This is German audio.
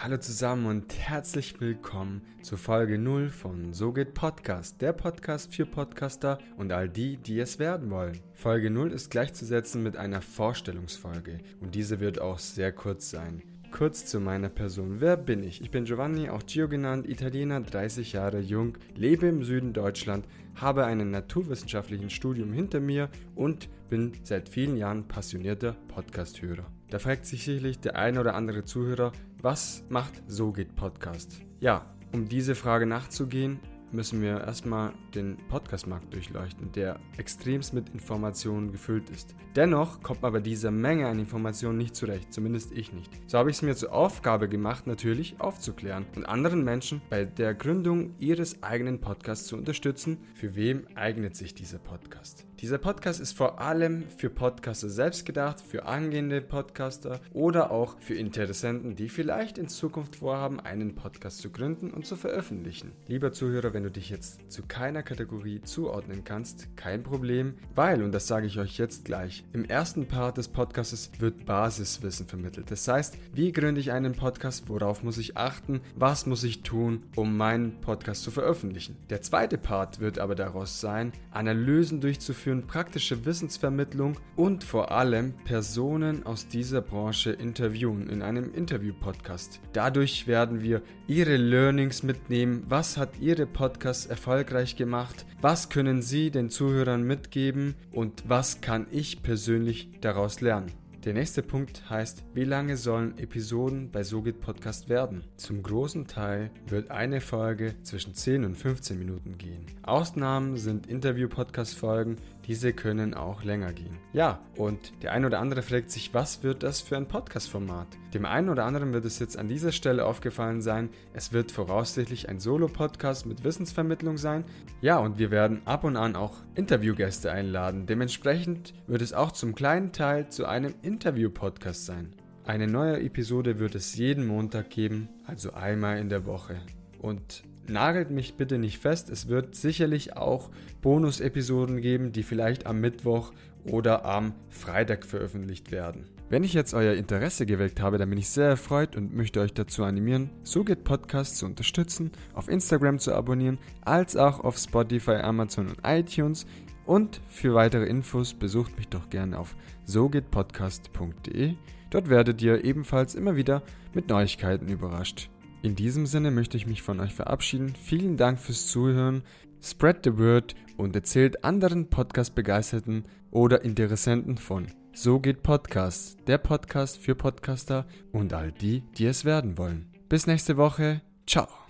Hallo zusammen und herzlich willkommen zur Folge 0 von So geht Podcast, der Podcast für Podcaster und all die, die es werden wollen. Folge 0 ist gleichzusetzen mit einer Vorstellungsfolge und diese wird auch sehr kurz sein. Kurz zu meiner Person. Wer bin ich? Ich bin Giovanni, auch Gio genannt, Italiener, 30 Jahre jung, lebe im Süden Deutschland, habe einen naturwissenschaftlichen Studium hinter mir und bin seit vielen Jahren passionierter Podcast-Hörer. Da fragt sich sicherlich der ein oder andere Zuhörer, was macht So geht Podcast? Ja, um diese Frage nachzugehen, müssen wir erstmal den Podcastmarkt durchleuchten, der extremst mit Informationen gefüllt ist. Dennoch kommt man bei dieser Menge an Informationen nicht zurecht, zumindest ich nicht. So habe ich es mir zur Aufgabe gemacht, natürlich aufzuklären und anderen Menschen bei der Gründung ihres eigenen Podcasts zu unterstützen, für wem eignet sich dieser Podcast. Dieser Podcast ist vor allem für Podcaster selbst gedacht, für angehende Podcaster oder auch für Interessenten, die vielleicht in Zukunft vorhaben, einen Podcast zu gründen und zu veröffentlichen. Lieber Zuhörer, wenn du dich jetzt zu keiner Kategorie zuordnen kannst, kein Problem, weil, und das sage ich euch jetzt gleich, im ersten Part des Podcasts wird Basiswissen vermittelt. Das heißt, wie gründe ich einen Podcast, worauf muss ich achten, was muss ich tun, um meinen Podcast zu veröffentlichen. Der zweite Part wird aber daraus sein, Analysen durchzuführen, praktische Wissensvermittlung und vor allem Personen aus dieser Branche interviewen in einem Interview-Podcast. Dadurch werden wir ihre Learnings mitnehmen, was hat ihre Podcast Podcast erfolgreich gemacht? Was können Sie den Zuhörern mitgeben und was kann ich persönlich daraus lernen? Der nächste Punkt heißt, wie lange sollen Episoden bei SoGit Podcast werden? Zum großen Teil wird eine Folge zwischen 10 und 15 Minuten gehen. Ausnahmen sind Interview-Podcast-Folgen, diese können auch länger gehen. Ja, und der ein oder andere fragt sich, was wird das für ein Podcast-Format? Dem einen oder anderen wird es jetzt an dieser Stelle aufgefallen sein, es wird voraussichtlich ein Solo-Podcast mit Wissensvermittlung sein. Ja, und wir werden ab und an auch Interviewgäste einladen. Dementsprechend wird es auch zum kleinen Teil zu einem Interview-Podcast sein. Eine neue Episode wird es jeden Montag geben, also einmal in der Woche. Und nagelt mich bitte nicht fest, es wird sicherlich auch Bonus-Episoden geben, die vielleicht am Mittwoch oder am Freitag veröffentlicht werden. Wenn ich jetzt euer Interesse geweckt habe, dann bin ich sehr erfreut und möchte euch dazu animieren, So geht Podcast zu unterstützen, auf Instagram zu abonnieren, als auch auf Spotify, Amazon und iTunes. Und für weitere Infos besucht mich doch gerne auf sogehtpodcast.de. Dort werdet ihr ebenfalls immer wieder mit Neuigkeiten überrascht. In diesem Sinne möchte ich mich von euch verabschieden. Vielen Dank fürs Zuhören. Spread the word und erzählt anderen Podcast-Begeisterten oder Interessenten von So geht Podcast, der Podcast für Podcaster und all die, die es werden wollen. Bis nächste Woche. Ciao.